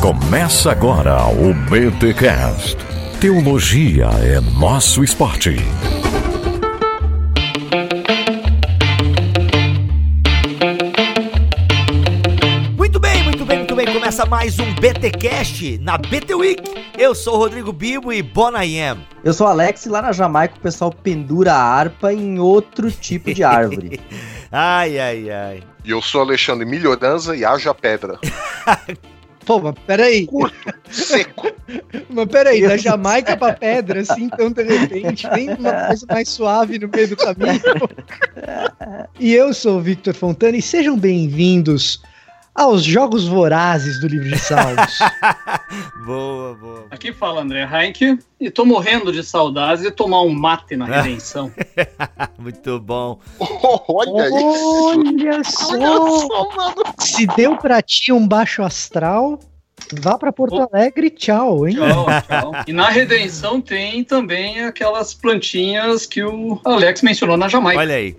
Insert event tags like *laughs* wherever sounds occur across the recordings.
Começa agora o BTCast. Teologia é nosso esporte. Muito bem, muito bem, muito bem. Começa mais um BTcast na BT Week. Eu sou o Rodrigo Bibo e Bonayem. Eu sou o Alex e lá na Jamaica o pessoal pendura a harpa em outro tipo de árvore. *laughs* ai, ai, ai. E eu sou Alexandre Milhoranza e haja pedra. *laughs* Pô, mas peraí. Curto, seco. *laughs* Mas peraí, da Jamaica pra pedra, assim, então de repente, vem uma coisa mais suave no meio do caminho. *laughs* E eu sou o Victor Fontana e sejam bem-vindos aos Jogos Vorazes do livro de Salmos. *laughs* boa, boa. Aqui fala André Heinck e tô morrendo de saudades de tomar um mate na redenção. *laughs* muito bom. *laughs* Olha isso. Olha só! Se deu pra ti um baixo astral, vá pra Porto Alegre e tchau, hein? Tchau, tchau. E na redenção tem também aquelas plantinhas que o Alex mencionou na Jamaica. Olha aí.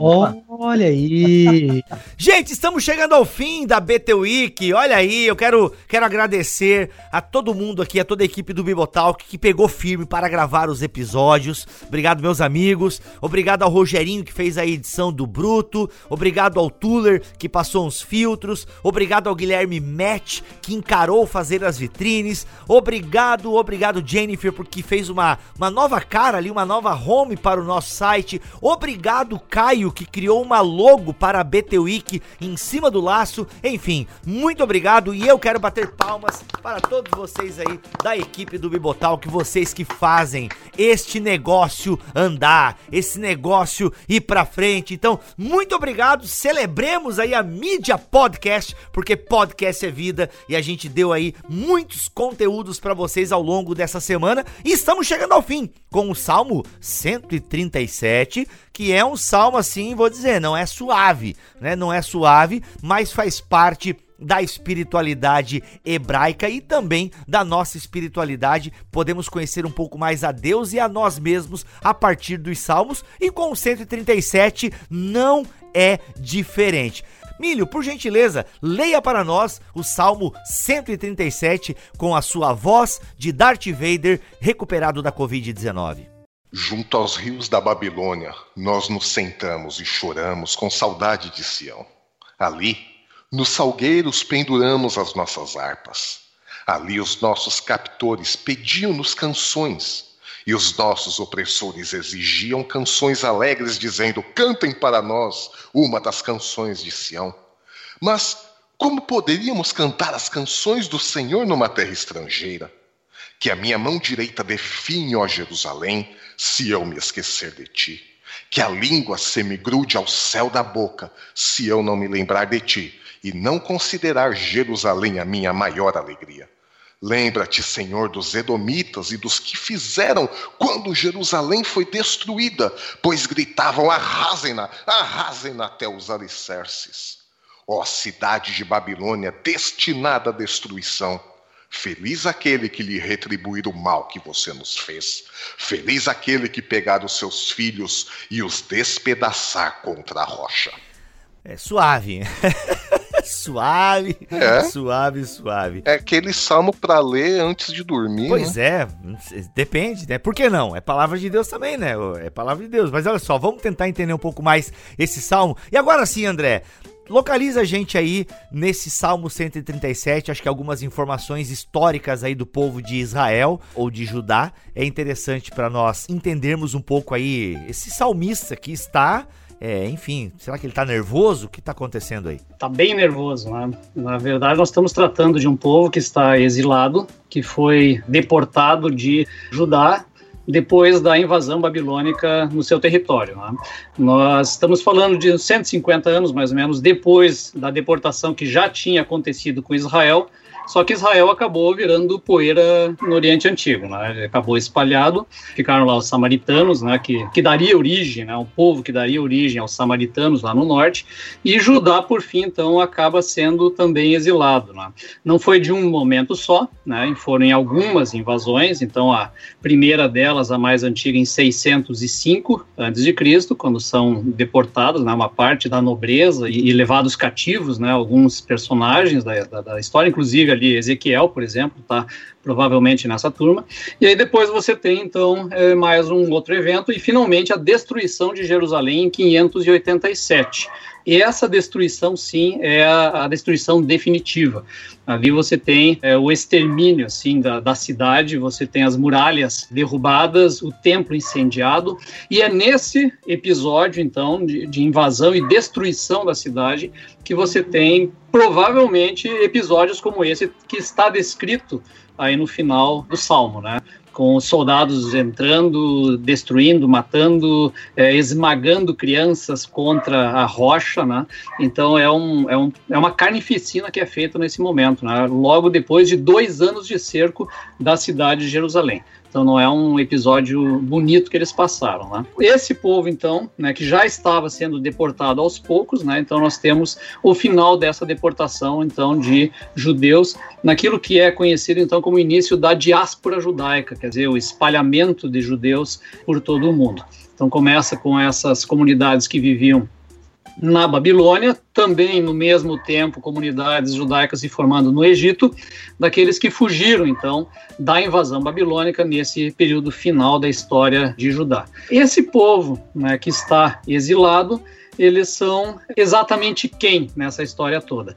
Olha aí. *laughs* Gente, estamos chegando ao fim da BT Week. Olha aí, eu quero, quero agradecer a todo mundo aqui, a toda a equipe do Bibotalk que pegou firme para gravar os episódios. Obrigado, meus amigos. Obrigado ao Rogerinho que fez a edição do Bruto. Obrigado ao Tuller que passou uns filtros. Obrigado ao Guilherme Match que encarou fazer as vitrines. Obrigado, obrigado, Jennifer, porque fez uma, uma nova cara ali, uma nova home para o nosso site. Obrigado, Caio, que criou uma logo para a BT Week em cima do laço. Enfim, muito obrigado e eu quero bater palmas para todos vocês aí da equipe do Bibotal, que vocês que fazem este negócio andar, esse negócio ir pra frente. Então, muito obrigado. Celebremos aí a mídia podcast, porque podcast é vida e a gente deu aí muitos conteúdos para vocês ao longo dessa semana e estamos chegando ao fim com o Salmo 137, que é um salmo assim, vou dizer, não é suave, né? Não é suave, mas faz parte da espiritualidade hebraica e também da nossa espiritualidade. Podemos conhecer um pouco mais a Deus e a nós mesmos a partir dos salmos e com o 137 não é diferente. Milho, por gentileza, leia para nós o Salmo 137 com a sua voz de Darth Vader recuperado da Covid-19. Junto aos rios da Babilônia, nós nos sentamos e choramos com saudade de Sião. Ali, nos salgueiros penduramos as nossas harpas. Ali os nossos captores pediam-nos canções. E os nossos opressores exigiam canções alegres, dizendo: Cantem para nós uma das canções de Sião. Mas como poderíamos cantar as canções do Senhor numa terra estrangeira? Que a minha mão direita define, ó Jerusalém, se eu me esquecer de ti. Que a língua se me grude ao céu da boca, se eu não me lembrar de ti e não considerar Jerusalém a minha maior alegria. Lembra-te, Senhor, dos Edomitas e dos que fizeram quando Jerusalém foi destruída, pois gritavam: arrasem-na, arrasem-na até os alicerces. Ó cidade de Babilônia, destinada à destruição, feliz aquele que lhe retribuir o mal que você nos fez. Feliz aquele que pegar os seus filhos e os despedaçar contra a rocha. É suave. *laughs* suave, É. suave, suave. É aquele salmo para ler antes de dormir. Pois né? é, depende, né? Por que não? É palavra de Deus também, né? É palavra de Deus. Mas olha só, vamos tentar entender um pouco mais esse salmo. E agora sim, André, localiza a gente aí nesse Salmo 137, acho que algumas informações históricas aí do povo de Israel ou de Judá. É interessante para nós entendermos um pouco aí esse salmista que está, é, enfim, será que ele tá nervoso? O que tá acontecendo aí? Tá bem nervoso, né? Na verdade, nós estamos tratando de um povo que está exilado, que foi deportado de Judá depois da invasão babilônica no seu território. Né? Nós estamos falando de 150 anos, mais ou menos, depois da deportação que já tinha acontecido com Israel, só que Israel acabou virando poeira no Oriente Antigo, né? Acabou espalhado, ficaram lá os samaritanos, né? Que, que daria origem, né? O povo que daria origem aos samaritanos lá no norte, e Judá, por fim, então, acaba sendo também exilado, né? Não foi de um momento só, né? Foram em algumas invasões, então a primeira delas a mais antiga em 605 a.C., quando são deportados, né, uma parte da nobreza e, e levados cativos, né, alguns personagens da, da, da, história, inclusive ali Ezequiel, por exemplo, está provavelmente nessa turma. E aí depois você tem então é, mais um outro evento e finalmente a destruição de Jerusalém em 587. E essa destruição, sim, é a, a destruição definitiva. Ali você tem é, o extermínio assim da, da cidade, você tem as muralhas derrubadas, o templo incendiado, e é nesse episódio, então, de, de invasão e destruição da cidade que você tem provavelmente episódios como esse que está descrito aí no final do Salmo, né? com os soldados entrando, destruindo, matando, é, esmagando crianças contra a rocha, né? Então é, um, é, um, é uma carnificina que é feita nesse momento, né? Logo depois de dois anos de cerco da cidade de Jerusalém. Então não é um episódio bonito que eles passaram, né? Esse povo então, né, que já estava sendo deportado aos poucos, né? Então nós temos o final dessa deportação então de judeus naquilo que é conhecido então como início da diáspora judaica, quer dizer, o espalhamento de judeus por todo o mundo. Então começa com essas comunidades que viviam na Babilônia, também no mesmo tempo comunidades judaicas se formando no Egito, daqueles que fugiram então da invasão babilônica nesse período final da história de Judá. Esse povo né, que está exilado, eles são exatamente quem nessa história toda?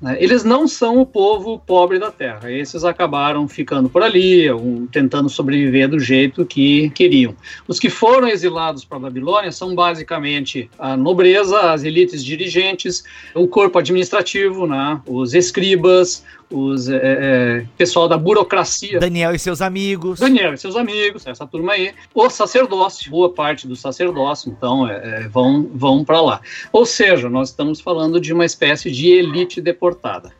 Né? Eles não são o povo pobre da terra, esses acabaram ficando por ali, tentando sobreviver do jeito que queriam. Os que foram exilados para a Babilônia são basicamente a nobreza, as elites dirigentes, o corpo administrativo, né? os escribas, os é, é, pessoal da burocracia. Daniel e seus amigos. Daniel e seus amigos, essa turma aí. O sacerdócio, boa parte do sacerdócio, então, é, é vão, vão para lá. Ou seja, nós estamos falando de uma espécie de elite deportada.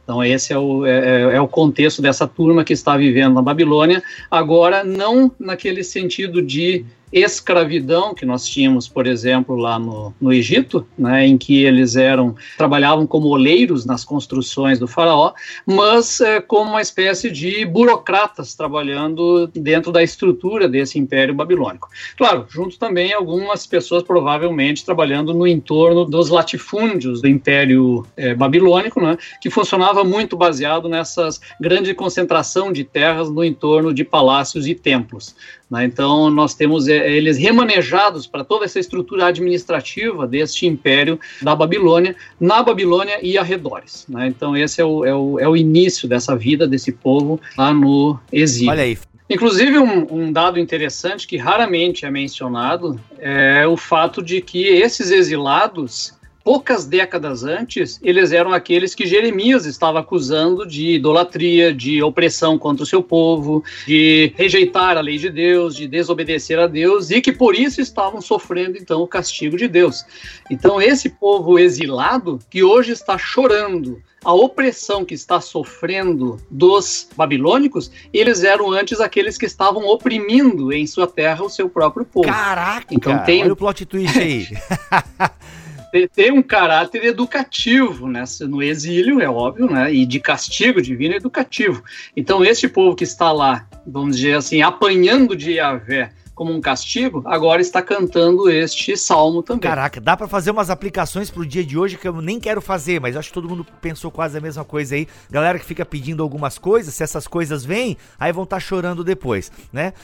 Então, esse é o, é, é, é o contexto dessa turma que está vivendo na Babilônia. Agora, não naquele sentido de escravidão que nós tínhamos, por exemplo, lá no, no Egito, né, em que eles eram trabalhavam como oleiros nas construções do faraó, mas é, como uma espécie de burocratas trabalhando dentro da estrutura desse império babilônico. Claro, junto também algumas pessoas provavelmente trabalhando no entorno dos latifúndios do império é, babilônico, né, que funcionava muito baseado nessas grande concentração de terras no entorno de palácios e templos. Né? Então, nós temos é, eles remanejados para toda essa estrutura administrativa deste império da Babilônia, na Babilônia e arredores. Né? Então, esse é o, é, o, é o início dessa vida desse povo lá no exílio. Olha aí, Inclusive, um, um, dado interessante que raramente é mencionado é o fato de que esses exilados poucas décadas antes, eles eram aqueles que Jeremias estava acusando de idolatria, de opressão contra o seu povo, de rejeitar a lei de Deus, de desobedecer a Deus e que por isso estavam sofrendo então o castigo de Deus. Então, esse povo exilado que hoje está chorando a opressão que está sofrendo dos babilônicos, eles eram antes aqueles que estavam oprimindo em sua terra o seu próprio povo. Caraca! Então tem olha o plot twist aí. *laughs* tem um caráter educativo nessa, no exílio, é óbvio, né? E de castigo divino educativo. Então, esse povo que está lá, vamos dizer assim, apanhando de Yahvé como um castigo, agora está cantando este salmo também. Caraca, dá para fazer umas aplicações pro dia de hoje que eu nem quero fazer, mas acho que todo mundo pensou quase a mesma coisa aí. Galera que fica pedindo algumas coisas, se essas coisas vêm, aí vão estar tá chorando depois, né?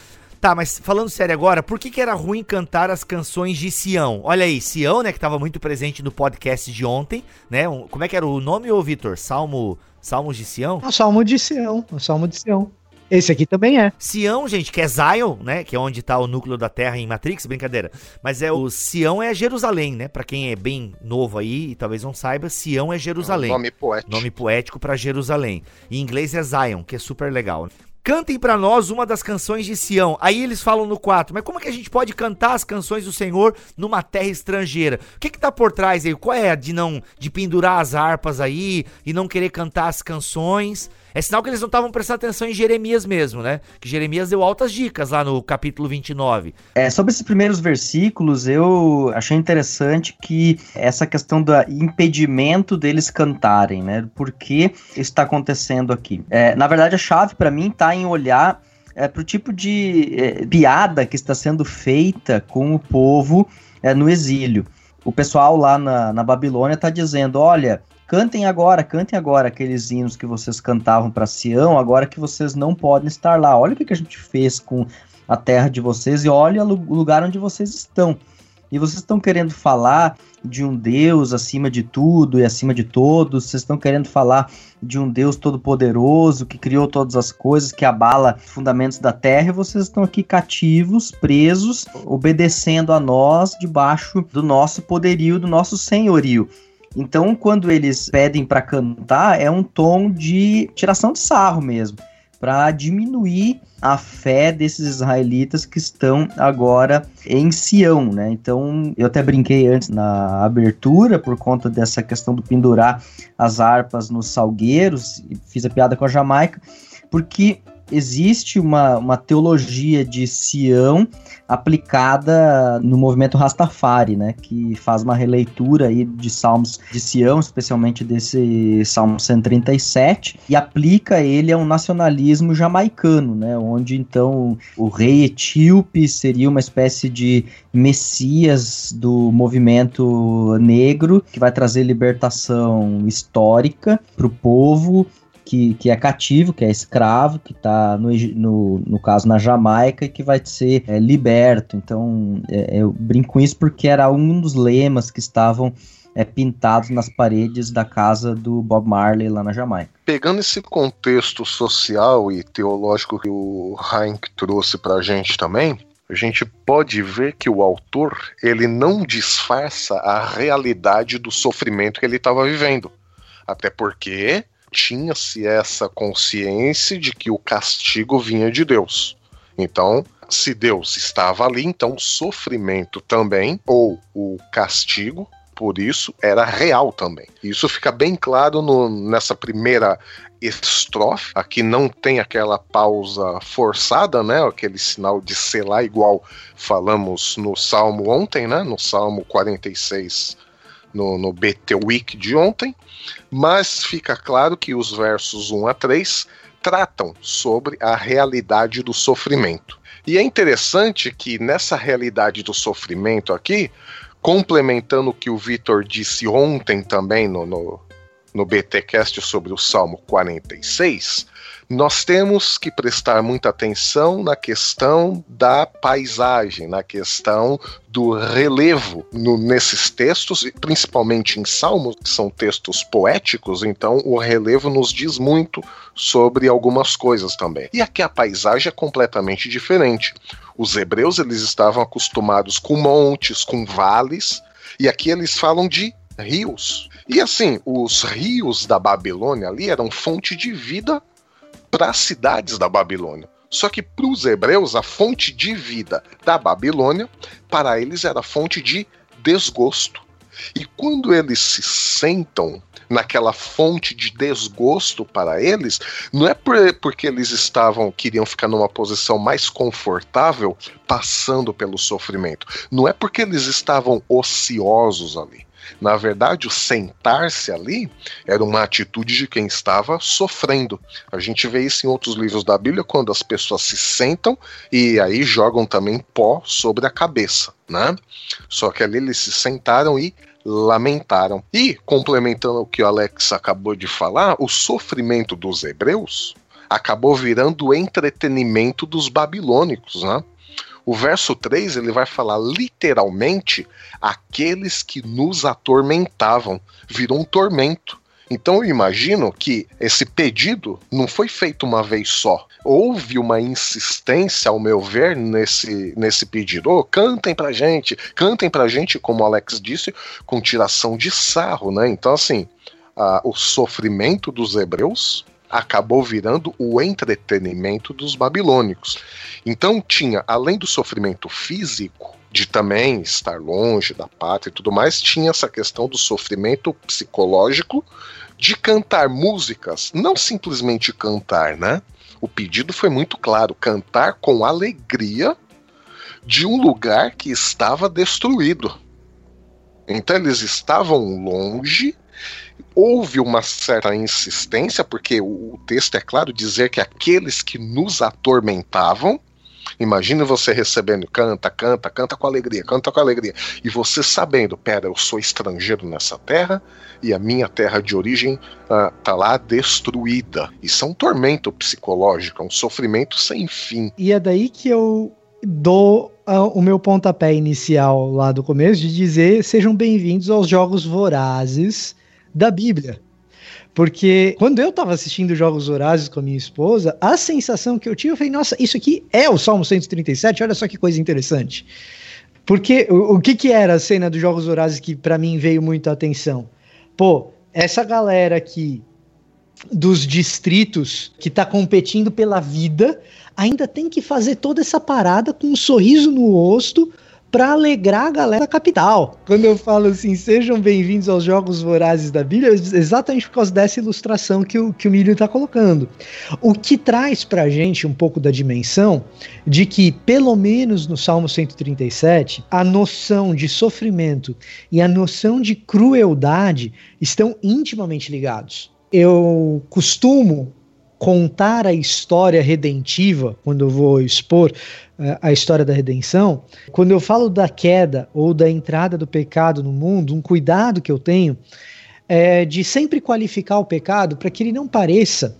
Tá, mas falando sério agora, por que, que era ruim cantar as canções de Sião? Olha aí, Sião, né, que estava muito presente no podcast de ontem, né? Um, como é que era o nome, ô Vitor? Salmo, Salmos de Sião? O Salmo de Sião, o Salmo de Sião. Esse aqui também é. Sião, gente, que é Zion, né? Que é onde tá o núcleo da Terra em Matrix, brincadeira. Mas é o Sião é Jerusalém, né? Para quem é bem novo aí e talvez não saiba, Sião é Jerusalém. É nome poético. Nome poético para Jerusalém. Em inglês é Zion, que é super legal. Cantem para nós uma das canções de Sião. Aí eles falam no 4, mas como é que a gente pode cantar as canções do Senhor numa terra estrangeira? O que que tá por trás aí? Qual é de não de pendurar as harpas aí e não querer cantar as canções? É sinal que eles não estavam prestando atenção em Jeremias mesmo, né? Que Jeremias deu altas dicas lá no capítulo 29. É, sobre esses primeiros versículos, eu achei interessante que essa questão do impedimento deles cantarem, né? Por que está acontecendo aqui? É, na verdade, a chave para mim está em olhar é, para o tipo de é, piada que está sendo feita com o povo é, no exílio. O pessoal lá na, na Babilônia está dizendo: olha, cantem agora, cantem agora aqueles hinos que vocês cantavam para Sião, agora que vocês não podem estar lá. Olha o que, que a gente fez com a terra de vocês e olha o lugar onde vocês estão. E vocês estão querendo falar de um Deus acima de tudo e acima de todos, vocês estão querendo falar de um Deus todo-poderoso que criou todas as coisas, que abala os fundamentos da terra, e vocês estão aqui cativos, presos, obedecendo a nós debaixo do nosso poderio, do nosso senhorio. Então, quando eles pedem para cantar, é um tom de tiração de sarro mesmo para diminuir a fé desses israelitas que estão agora em Sião, né? Então, eu até brinquei antes na abertura por conta dessa questão do pendurar as harpas nos salgueiros, fiz a piada com a Jamaica, porque existe uma, uma teologia de Sião aplicada no movimento Rastafari, né, que faz uma releitura aí de salmos de Sião, especialmente desse Salmo 137, e aplica ele a um nacionalismo jamaicano, né, onde então o rei etíope seria uma espécie de messias do movimento negro que vai trazer libertação histórica para o povo que, que é cativo, que é escravo, que está, no, no, no caso, na Jamaica, e que vai ser é, liberto. Então, é, eu brinco com isso porque era um dos lemas que estavam é, pintados nas paredes da casa do Bob Marley lá na Jamaica. Pegando esse contexto social e teológico que o Heinck trouxe para a gente também, a gente pode ver que o autor ele não disfarça a realidade do sofrimento que ele estava vivendo. Até porque tinha-se essa consciência de que o castigo vinha de Deus. Então, se Deus estava ali, então o sofrimento também, ou o castigo, por isso, era real também. Isso fica bem claro no, nessa primeira estrofe. Aqui não tem aquela pausa forçada, né? Aquele sinal de selar, igual falamos no Salmo ontem, né? No Salmo 46, no, no BT Week de ontem, mas fica claro que os versos 1 a 3 tratam sobre a realidade do sofrimento. E é interessante que nessa realidade do sofrimento aqui, complementando o que o Vitor disse ontem também no, no, no BTcast sobre o Salmo 46, nós temos que prestar muita atenção na questão da paisagem, na questão do relevo no, nesses textos, principalmente em Salmos, que são textos poéticos, então o relevo nos diz muito sobre algumas coisas também. E aqui a paisagem é completamente diferente. Os hebreus eles estavam acostumados com montes, com vales, e aqui eles falam de rios. E assim, os rios da Babilônia ali eram fonte de vida para as cidades da Babilônia. Só que para os hebreus, a fonte de vida da Babilônia, para eles era fonte de desgosto. E quando eles se sentam naquela fonte de desgosto para eles, não é porque eles estavam queriam ficar numa posição mais confortável passando pelo sofrimento. Não é porque eles estavam ociosos ali. Na verdade, o sentar-se ali era uma atitude de quem estava sofrendo. A gente vê isso em outros livros da Bíblia, quando as pessoas se sentam e aí jogam também pó sobre a cabeça, né? Só que ali eles se sentaram e lamentaram. E, complementando o que o Alex acabou de falar, o sofrimento dos hebreus acabou virando o entretenimento dos babilônicos, né? O verso 3 ele vai falar literalmente aqueles que nos atormentavam. Virou um tormento. Então eu imagino que esse pedido não foi feito uma vez só. Houve uma insistência, ao meu ver, nesse, nesse pedido. Oh, cantem pra gente, cantem pra gente, como o Alex disse, com tiração de sarro, né? Então, assim, o sofrimento dos hebreus acabou virando o entretenimento dos babilônicos. Então tinha, além do sofrimento físico, de também estar longe da pátria e tudo mais, tinha essa questão do sofrimento psicológico de cantar músicas, não simplesmente cantar, né? O pedido foi muito claro: cantar com alegria de um lugar que estava destruído. Então eles estavam longe houve uma certa insistência, porque o, texto é claro dizer que aqueles que nos atormentavam Imagine você recebendo, canta, canta, canta com alegria, canta com alegria. E você sabendo, pera, eu sou estrangeiro nessa terra e a minha terra de origem uh, tá lá destruída. Isso é um tormento psicológico, é um sofrimento sem fim. E é daí que eu dou uh, o meu pontapé inicial lá do começo de dizer sejam bem-vindos aos jogos vorazes da Bíblia. Porque quando eu tava assistindo Jogos Horazes com a minha esposa, a sensação que eu tive, falei, nossa, isso aqui é o Salmo 137, olha só que coisa interessante. Porque o, o que que era a cena dos Jogos Horazes que para mim veio muito a atenção? Pô, essa galera aqui dos distritos que tá competindo pela vida, ainda tem que fazer toda essa parada com um sorriso no rosto, para alegrar a galera da capital. Quando eu falo assim, sejam bem-vindos aos Jogos Vorazes da Bíblia, é exatamente por causa dessa ilustração que o, que o Milho está colocando. O que traz para a gente um pouco da dimensão de que, pelo menos no Salmo 137, a noção de sofrimento e a noção de crueldade estão intimamente ligados. Eu costumo contar a história redentiva, quando eu vou expor uh, a história da redenção, quando eu falo da queda ou da entrada do pecado no mundo, um cuidado que eu tenho é de sempre qualificar o pecado para que ele não pareça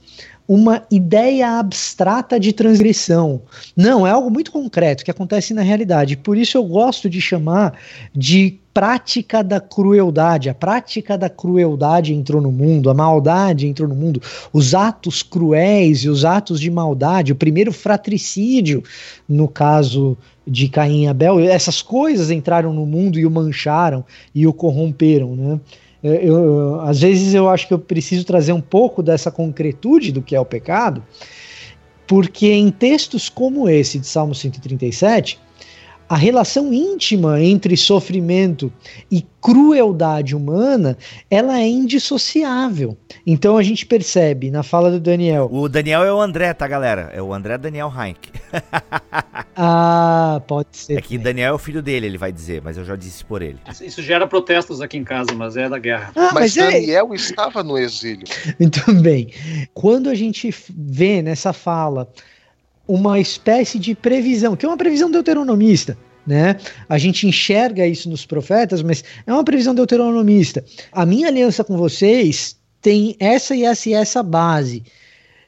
uma ideia abstrata de transgressão. Não, é algo muito concreto que acontece na realidade. Por isso eu gosto de chamar de prática da crueldade. A prática da crueldade entrou no mundo, a maldade entrou no mundo, os atos cruéis e os atos de maldade, o primeiro fratricídio, no caso de Caim e Abel, essas coisas entraram no mundo e o mancharam e o corromperam, né? Eu, eu, às vezes eu acho que eu preciso trazer um pouco dessa concretude do que é o pecado, porque em textos como esse de Salmo 137, a relação íntima entre sofrimento e crueldade humana, ela é indissociável. Então a gente percebe na fala do Daniel. O Daniel é o André, tá, galera? É o André Daniel Heinck. *laughs* ah, pode ser. É que Daniel é o filho dele, ele vai dizer, mas eu já disse por ele. Isso gera protestos aqui em casa, mas é da guerra. Ah, mas, mas é- Daniel é... estava no exílio. *laughs* Então, bem, quando a gente vê nessa fala uma espécie de previsão, que é uma previsão deuteronomista. Né? A gente enxerga isso nos profetas, mas é uma previsão deuteronomista. A minha aliança com vocês tem essa e essa e essa base.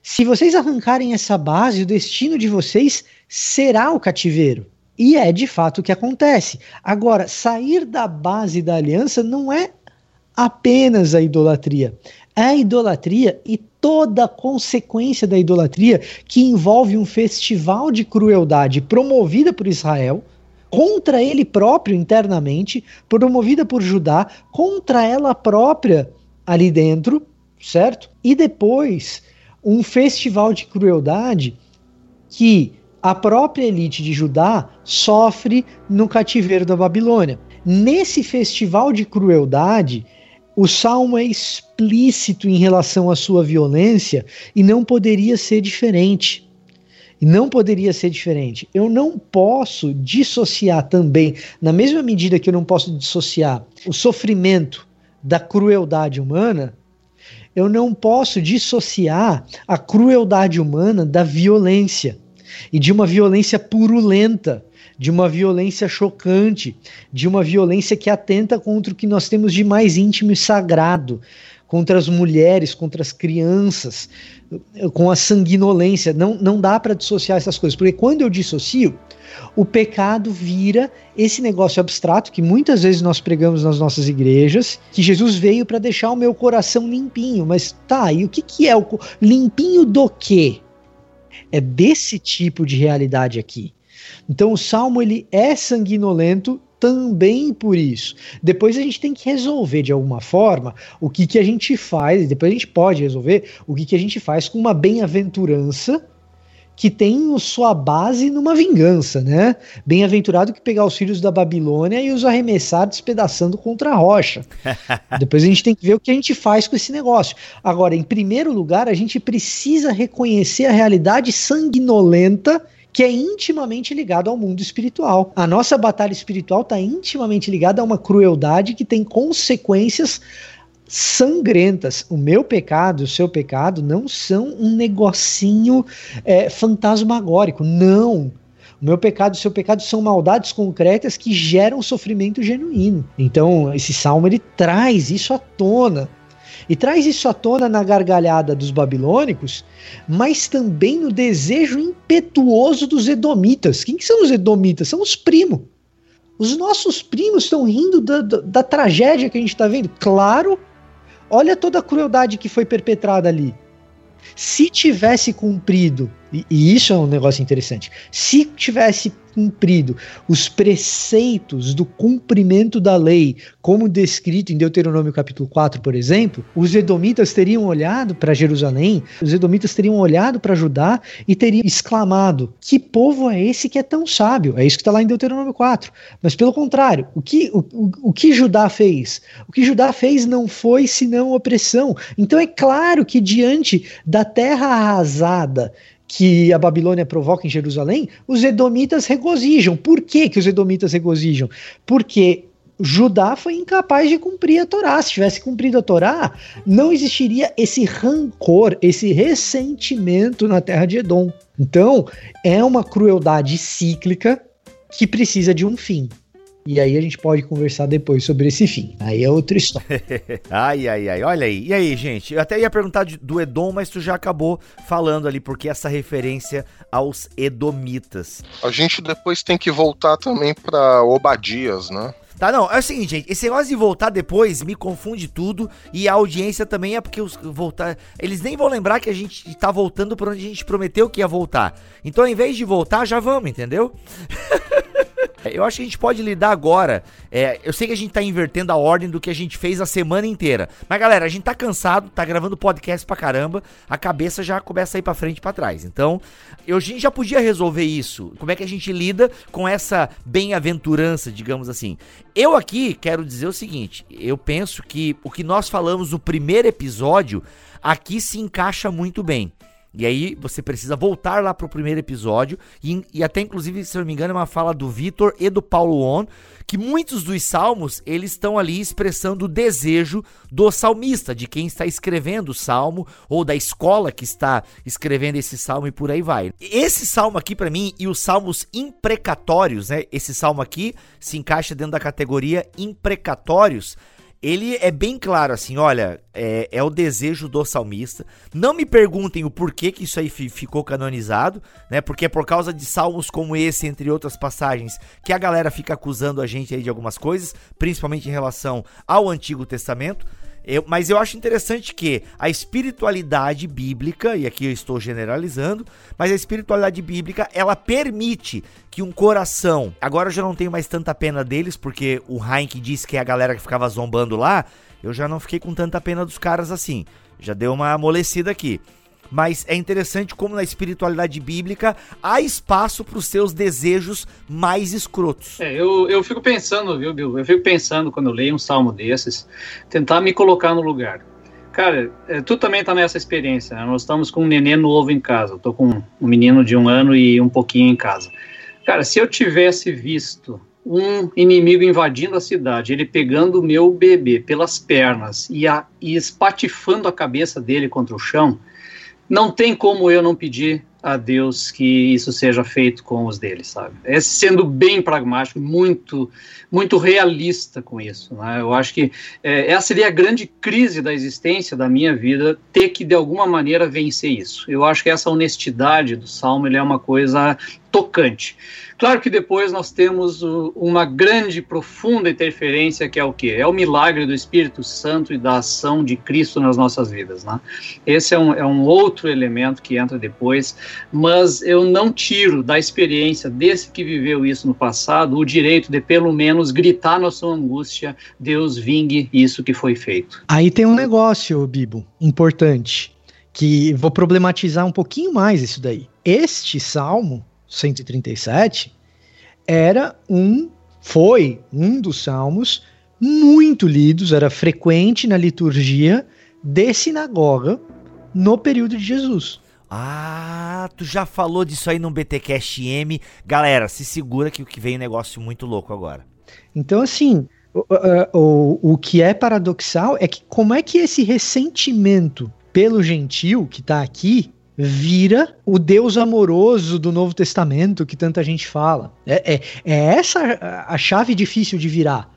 Se vocês arrancarem essa base, o destino de vocês será o cativeiro. E é de fato o que acontece. Agora, sair da base da aliança não é apenas a idolatria. É a idolatria e toda a consequência da idolatria que envolve um festival de crueldade promovida por Israel contra ele próprio internamente, promovida por Judá, contra ela própria ali dentro, certo? E depois um festival de crueldade que a própria elite de Judá sofre no cativeiro da Babilônia. Nesse festival de crueldade, o salmo é explícito em relação à sua violência e não poderia ser diferente. E não poderia ser diferente. Eu não posso dissociar também, na mesma medida que eu não posso dissociar o sofrimento da crueldade humana, eu não posso dissociar a crueldade humana da violência e de uma violência purulenta de uma violência chocante, de uma violência que atenta contra o que nós temos de mais íntimo e sagrado, contra as mulheres, contra as crianças, com a sanguinolência. Não, não dá para dissociar essas coisas, porque quando eu dissocio, o pecado vira esse negócio abstrato que muitas vezes nós pregamos nas nossas igrejas, que Jesus veio para deixar o meu coração limpinho. Mas tá, e o que, que é o limpinho do quê? É desse tipo de realidade aqui. Então o salmo ele é sanguinolento também por isso. Depois a gente tem que resolver de alguma forma o que, que a gente faz, depois a gente pode resolver o que, que a gente faz com uma bem-aventurança que tem sua base numa vingança, né? Bem-aventurado que pegar os filhos da Babilônia e os arremessar despedaçando contra a rocha. *laughs* Depois a gente tem que ver o que a gente faz com esse negócio. Agora, em primeiro lugar, a gente precisa reconhecer a realidade sanguinolenta que é intimamente ligado ao mundo espiritual. A nossa batalha espiritual está intimamente ligada a uma crueldade que tem consequências sangrentas. O meu pecado, o seu pecado, não são um negocinho é, fantasmagórico. Não. O meu pecado e o seu pecado são maldades concretas que geram sofrimento genuíno. Então, esse salmo ele traz isso à tona. E traz isso à tona na gargalhada dos babilônicos, mas também no desejo impetuoso dos edomitas. Quem que são os edomitas? São os primos. Os nossos primos estão rindo da, da, da tragédia que a gente está vendo. Claro, olha toda a crueldade que foi perpetrada ali. Se tivesse cumprido, e, e isso é um negócio interessante, se tivesse cumprido os preceitos do cumprimento da lei, como descrito em Deuteronômio capítulo 4, por exemplo, os edomitas teriam olhado para Jerusalém, os edomitas teriam olhado para Judá e teriam exclamado: Que povo é esse que é tão sábio? É isso que está lá em Deuteronômio 4. Mas pelo contrário, o que, o, o, o que Judá fez? O que Judá fez não foi senão opressão. Então é claro que diante da terra arrasada, que a Babilônia provoca em Jerusalém, os edomitas regozijam. Por que, que os edomitas regozijam? Porque Judá foi incapaz de cumprir a Torá. Se tivesse cumprido a Torá, não existiria esse rancor, esse ressentimento na terra de Edom. Então, é uma crueldade cíclica que precisa de um fim. E aí a gente pode conversar depois sobre esse fim. Aí é outra história. *laughs* ai, ai, ai. Olha aí. E aí, gente? Eu até ia perguntar de, do Edom, mas tu já acabou falando ali, porque essa referência aos Edomitas. A gente depois tem que voltar também para Obadias, né? Tá, não, é o seguinte, gente, esse negócio de voltar depois me confunde tudo e a audiência também é porque os voltar, eles nem vão lembrar que a gente tá voltando para onde a gente prometeu que ia voltar. Então, ao invés de voltar, já vamos, entendeu? *laughs* Eu acho que a gente pode lidar agora. É, eu sei que a gente tá invertendo a ordem do que a gente fez a semana inteira. Mas, galera, a gente tá cansado, tá gravando podcast pra caramba. A cabeça já começa a ir pra frente e pra trás. Então, eu, a gente já podia resolver isso. Como é que a gente lida com essa bem-aventurança, digamos assim. Eu aqui quero dizer o seguinte: eu penso que o que nós falamos no primeiro episódio aqui se encaixa muito bem. E aí você precisa voltar lá para o primeiro episódio, e, e, até inclusive, se não me engano, é uma fala do Vitor e do Paulo On, que muitos dos salmos, eles estão ali expressando o desejo do salmista, de quem está escrevendo o salmo, ou da escola que está escrevendo esse salmo e por aí vai. Esse salmo aqui para mim, e os salmos imprecatórios, né, esse salmo aqui se encaixa dentro da categoria imprecatórios, ele é bem claro assim, olha, é, é, o desejo do salmista. Não me perguntem o porquê que isso aí ficou canonizado, né? Porque é por causa de salmos como esse, entre outras passagens, que a galera fica acusando a gente aí de algumas coisas, principalmente em relação ao Antigo Testamento. Eu, mas eu acho interessante que a espiritualidade bíblica, e aqui eu estou generalizando, mas a espiritualidade bíblica, ela permite que um coração. Agora eu já não tenho mais tanta pena deles, porque o Heinck disse que é a galera que ficava zombando lá. Eu já não fiquei com tanta pena dos caras assim. Já deu uma amolecida aqui mas é interessante como na espiritualidade bíblica há espaço para os seus desejos mais escrotos. É, eu, eu fico pensando, viu, Bill? Eu fico pensando quando eu leio um salmo desses, tentar me colocar no lugar. Cara, é, tu também está nessa experiência, né? Nós estamos com um neném novo em casa. Eu tô com um menino de um ano e um pouquinho em casa. Cara, se eu tivesse visto um inimigo invadindo a cidade, ele pegando o meu bebê pelas pernas e, a, e espatifando a cabeça dele contra o chão, não tem como eu não pedir a Deus que isso seja feito com os deles, sabe? É sendo bem pragmático, muito, muito realista com isso. Né? Eu acho que é, essa seria a grande crise da existência da minha vida, ter que de alguma maneira vencer isso. Eu acho que essa honestidade do Salmo é uma coisa tocante. Claro que depois nós temos uma grande, profunda interferência que é o que? É o milagre do Espírito Santo e da ação de Cristo nas nossas vidas. Né? Esse é um, é um outro elemento que entra depois, mas eu não tiro da experiência desse que viveu isso no passado o direito de pelo menos gritar na sua angústia: Deus vingue isso que foi feito. Aí tem um negócio, Bibo, importante, que vou problematizar um pouquinho mais isso daí. Este salmo 137, era um, foi um dos salmos muito lidos, era frequente na liturgia de sinagoga no período de Jesus. Ah, tu já falou disso aí no BTcast M. Galera, se segura que o que vem é um negócio muito louco agora. Então, assim, O, o, o que é paradoxal é que como é que esse ressentimento pelo gentil que está aqui vira o Deus amoroso do Novo Testamento que tanta gente fala. É, é, é essa a chave difícil de virar.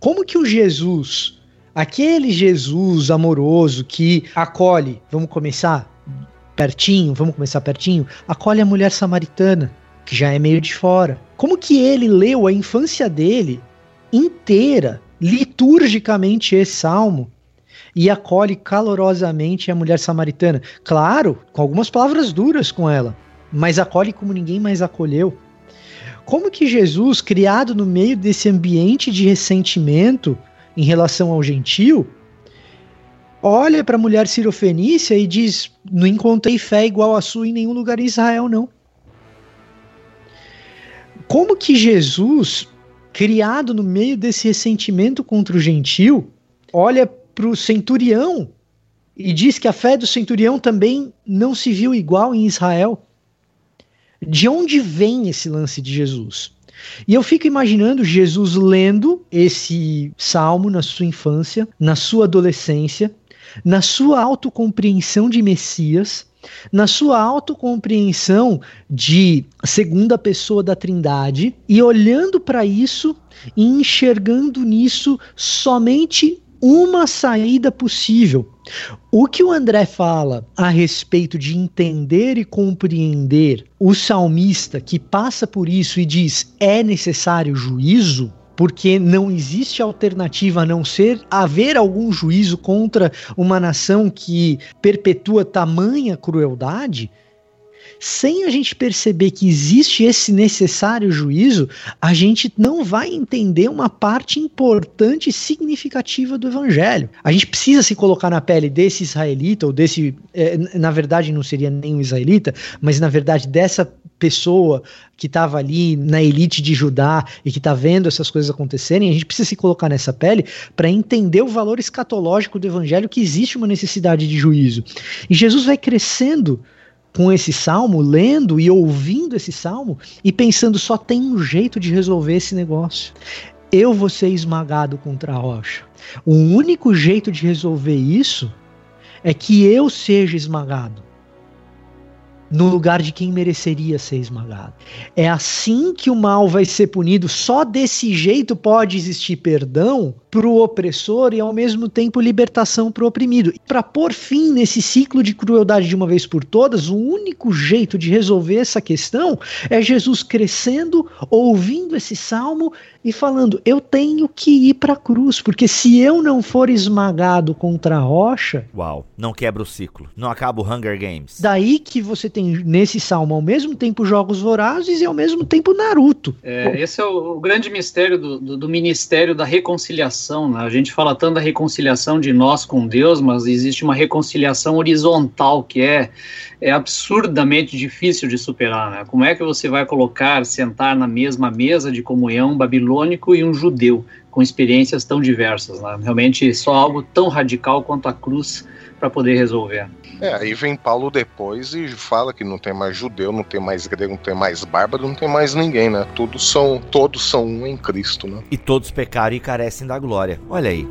Como que o Jesus, aquele Jesus amoroso que acolhe, vamos começar pertinho, vamos começar pertinho, acolhe a mulher samaritana, que já é meio de fora. Como que ele leu a infância dele inteira, liturgicamente esse salmo, e acolhe calorosamente a mulher samaritana. Claro, com algumas palavras duras com ela, mas acolhe como ninguém mais acolheu. Como que Jesus, criado no meio desse ambiente de ressentimento em relação ao gentio, olha para a mulher sirofenícia e diz: Não encontrei fé igual a sua em nenhum lugar em Israel, não. Como que Jesus, criado no meio desse ressentimento contra o gentio, olha para o centurião e diz que a fé do centurião também não se viu igual em Israel. De onde vem esse lance de Jesus? E eu fico imaginando Jesus lendo esse salmo na sua infância, na sua adolescência, na sua autocompreensão de Messias, na sua autocompreensão de segunda pessoa da Trindade e olhando para isso e enxergando nisso somente uma saída possível. O que o André fala a respeito de entender e compreender o salmista que passa por isso e diz é necessário juízo, porque não existe alternativa a não ser haver algum juízo contra uma nação que perpetua tamanha crueldade, sem a gente perceber que existe esse necessário juízo, a gente não vai entender uma parte importante e significativa do evangelho. A gente precisa se colocar na pele desse israelita, ou desse, é, na verdade não seria nem um israelita, mas na verdade dessa pessoa que estava ali na elite de Judá e que está vendo essas coisas acontecerem, a gente precisa se colocar nessa pele para entender o valor escatológico do evangelho que existe uma necessidade de juízo. E Jesus vai crescendo com esse salmo, lendo e ouvindo esse salmo e pensando só tem um jeito de resolver esse negócio. Eu vou ser esmagado contra a rocha. O único jeito de resolver isso é que eu seja esmagado no lugar de quem mereceria ser esmagado. É assim que o mal vai ser punido. Só desse jeito pode existir perdão para o opressor e ao mesmo tempo libertação para o oprimido. Para pôr fim nesse ciclo de crueldade de uma vez por todas, o único jeito de resolver essa questão é Jesus crescendo, ouvindo esse salmo e falando: Eu tenho que ir para a cruz, porque se eu não for esmagado contra a rocha. Uau, não quebra o ciclo, não acaba o Hunger Games. Daí que você tem nesse salmo ao mesmo tempo jogos vorazes e ao mesmo tempo Naruto. É, esse é o, o grande mistério do, do, do ministério da reconciliação. Né? A gente fala tanto da reconciliação de nós com Deus, mas existe uma reconciliação horizontal que é, é absurdamente difícil de superar. Né? Como é que você vai colocar, sentar na mesma mesa de comunhão um babilônico e um judeu com experiências tão diversas? Né? Realmente só algo tão radical quanto a cruz para poder resolver. É, aí vem Paulo depois e fala que não tem mais judeu, não tem mais grego, não tem mais bárbaro, não tem mais ninguém, né? Todos são, todos são um em Cristo, né? E todos pecaram e carecem da glória. Olha aí.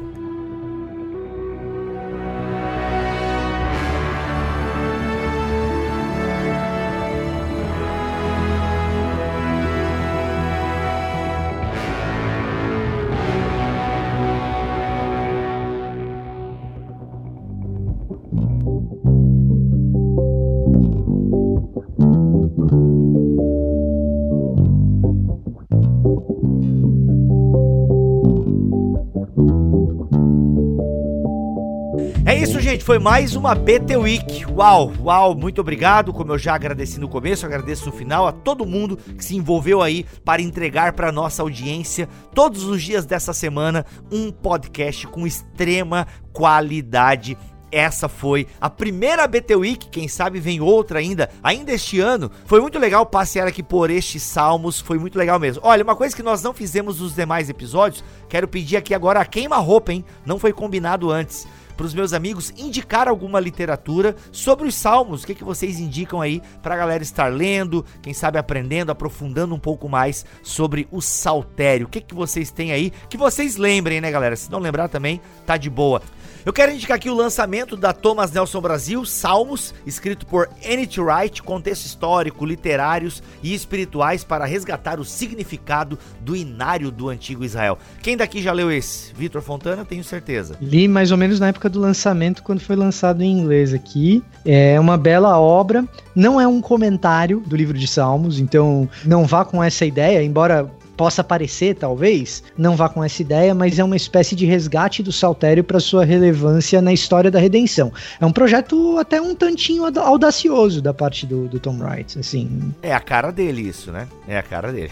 Gente, foi mais uma BT Week. Uau, uau, muito obrigado. Como eu já agradeci no começo, agradeço no final a todo mundo que se envolveu aí para entregar para nossa audiência todos os dias dessa semana um podcast com extrema qualidade essa foi a primeira BT Week, quem sabe vem outra ainda, ainda este ano. Foi muito legal passear aqui por estes salmos, foi muito legal mesmo. Olha, uma coisa que nós não fizemos nos demais episódios, quero pedir aqui agora a queima-roupa, hein? Não foi combinado antes para os meus amigos indicar alguma literatura sobre os salmos. O que, que vocês indicam aí para a galera estar lendo, quem sabe aprendendo, aprofundando um pouco mais sobre o saltério? O que, que vocês têm aí que vocês lembrem, né, galera? Se não lembrar também, tá de boa. Eu quero indicar aqui o lançamento da Thomas Nelson Brasil, Salmos, escrito por N.T. Wright, contexto histórico, literários e espirituais para resgatar o significado do inário do antigo Israel. Quem daqui já leu esse? Vitor Fontana, tenho certeza. Li mais ou menos na época do lançamento, quando foi lançado em inglês aqui. É uma bela obra, não é um comentário do livro de Salmos, então não vá com essa ideia, embora possa parecer, talvez, não vá com essa ideia, mas é uma espécie de resgate do Saltério para sua relevância na história da redenção. É um projeto até um tantinho audacioso da parte do, do Tom Wright, assim. É a cara dele isso, né? É a cara dele.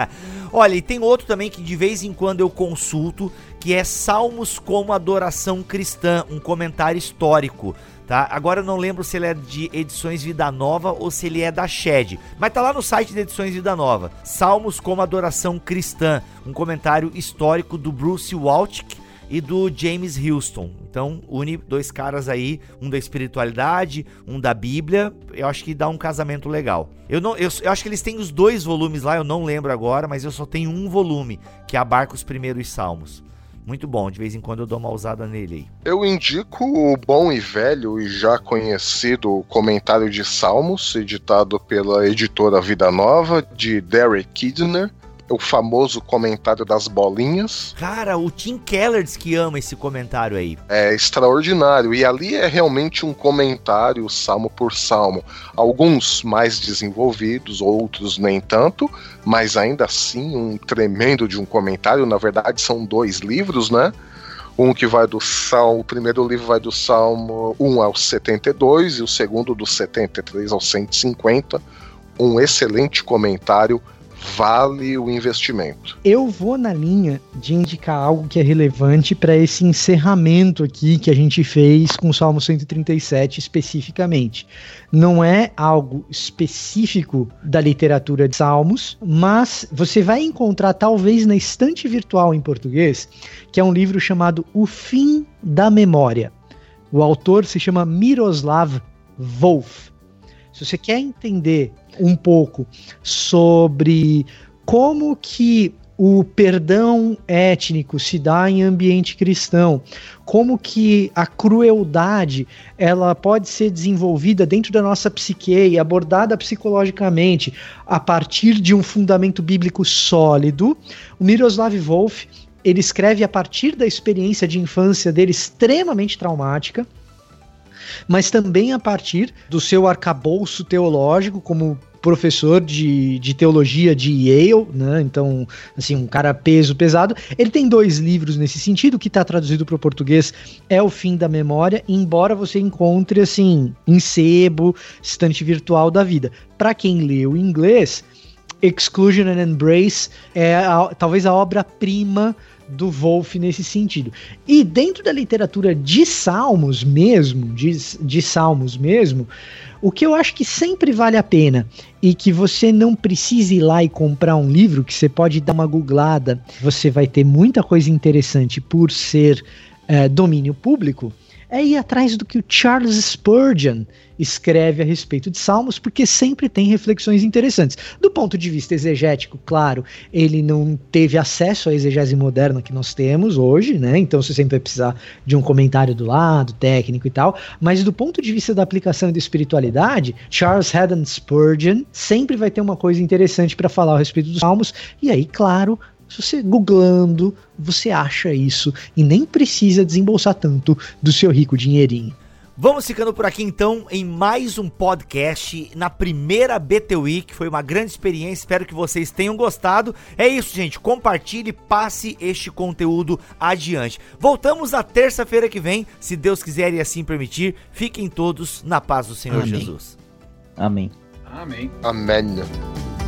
*laughs* Olha, e tem outro também que de vez em quando eu consulto, que é Salmos como Adoração Cristã, um comentário histórico tá? Agora eu não lembro se ele é de Edições Vida Nova ou se ele é da Shed, mas tá lá no site de Edições Vida Nova. Salmos como Adoração Cristã, um comentário histórico do Bruce Waltke e do James Houston. Então, une dois caras aí, um da espiritualidade, um da Bíblia. Eu acho que dá um casamento legal. Eu, não, eu, eu, acho que eles têm os dois volumes lá, eu não lembro agora, mas eu só tenho um volume que abarca os primeiros salmos. Muito bom, de vez em quando eu dou uma usada nele aí. Eu indico o bom e velho e já conhecido comentário de Salmos, editado pela editora Vida Nova, de Derek Kidner, o famoso comentário das bolinhas. Cara, o Tim Keller diz que ama esse comentário aí. É extraordinário. E ali é realmente um comentário, salmo por salmo. Alguns mais desenvolvidos, outros nem tanto, mas ainda assim um tremendo de um comentário. Na verdade, são dois livros, né? Um que vai do Salmo, o primeiro livro vai do Salmo 1 ao 72 e o segundo do 73 ao 150. Um excelente comentário vale o investimento. Eu vou na linha de indicar algo que é relevante para esse encerramento aqui que a gente fez com o Salmo 137 especificamente. Não é algo específico da literatura de Salmos, mas você vai encontrar talvez na estante virtual em português, que é um livro chamado O Fim da Memória. O autor se chama Miroslav Wolf. Se você quer entender um pouco sobre como que o perdão étnico se dá em ambiente cristão, como que a crueldade ela pode ser desenvolvida dentro da nossa psique e abordada psicologicamente a partir de um fundamento bíblico sólido. O Miroslav Wolf ele escreve a partir da experiência de infância dele extremamente traumática mas também a partir do seu arcabouço teológico como professor de, de teologia de Yale, né? Então, assim, um cara peso pesado. Ele tem dois livros nesse sentido, que está traduzido para o português é O Fim da Memória, embora você encontre, assim, em sebo, estante virtual da vida. Para quem leu em inglês, Exclusion and Embrace é a, talvez a obra-prima do Wolff nesse sentido. E dentro da literatura de salmos mesmo, de, de salmos mesmo, o que eu acho que sempre vale a pena e que você não precisa ir lá e comprar um livro, que você pode dar uma googlada, você vai ter muita coisa interessante por ser é, domínio público, é ir atrás do que o Charles Spurgeon escreve a respeito de Salmos, porque sempre tem reflexões interessantes. Do ponto de vista exegético, claro, ele não teve acesso à exegese moderna que nós temos hoje, né? Então você sempre vai precisar de um comentário do lado, técnico e tal. Mas do ponto de vista da aplicação da espiritualidade, Charles Haddon Spurgeon sempre vai ter uma coisa interessante para falar a respeito dos Salmos. E aí, claro, se você googlando, você acha isso e nem precisa desembolsar tanto do seu rico dinheirinho. Vamos ficando por aqui então em mais um podcast na primeira BT Week. Foi uma grande experiência, espero que vocês tenham gostado. É isso, gente. Compartilhe, passe este conteúdo adiante. Voltamos na terça-feira que vem, se Deus quiser e assim permitir. Fiquem todos na paz do Senhor Amém. Jesus. Amém. Amém. Amém.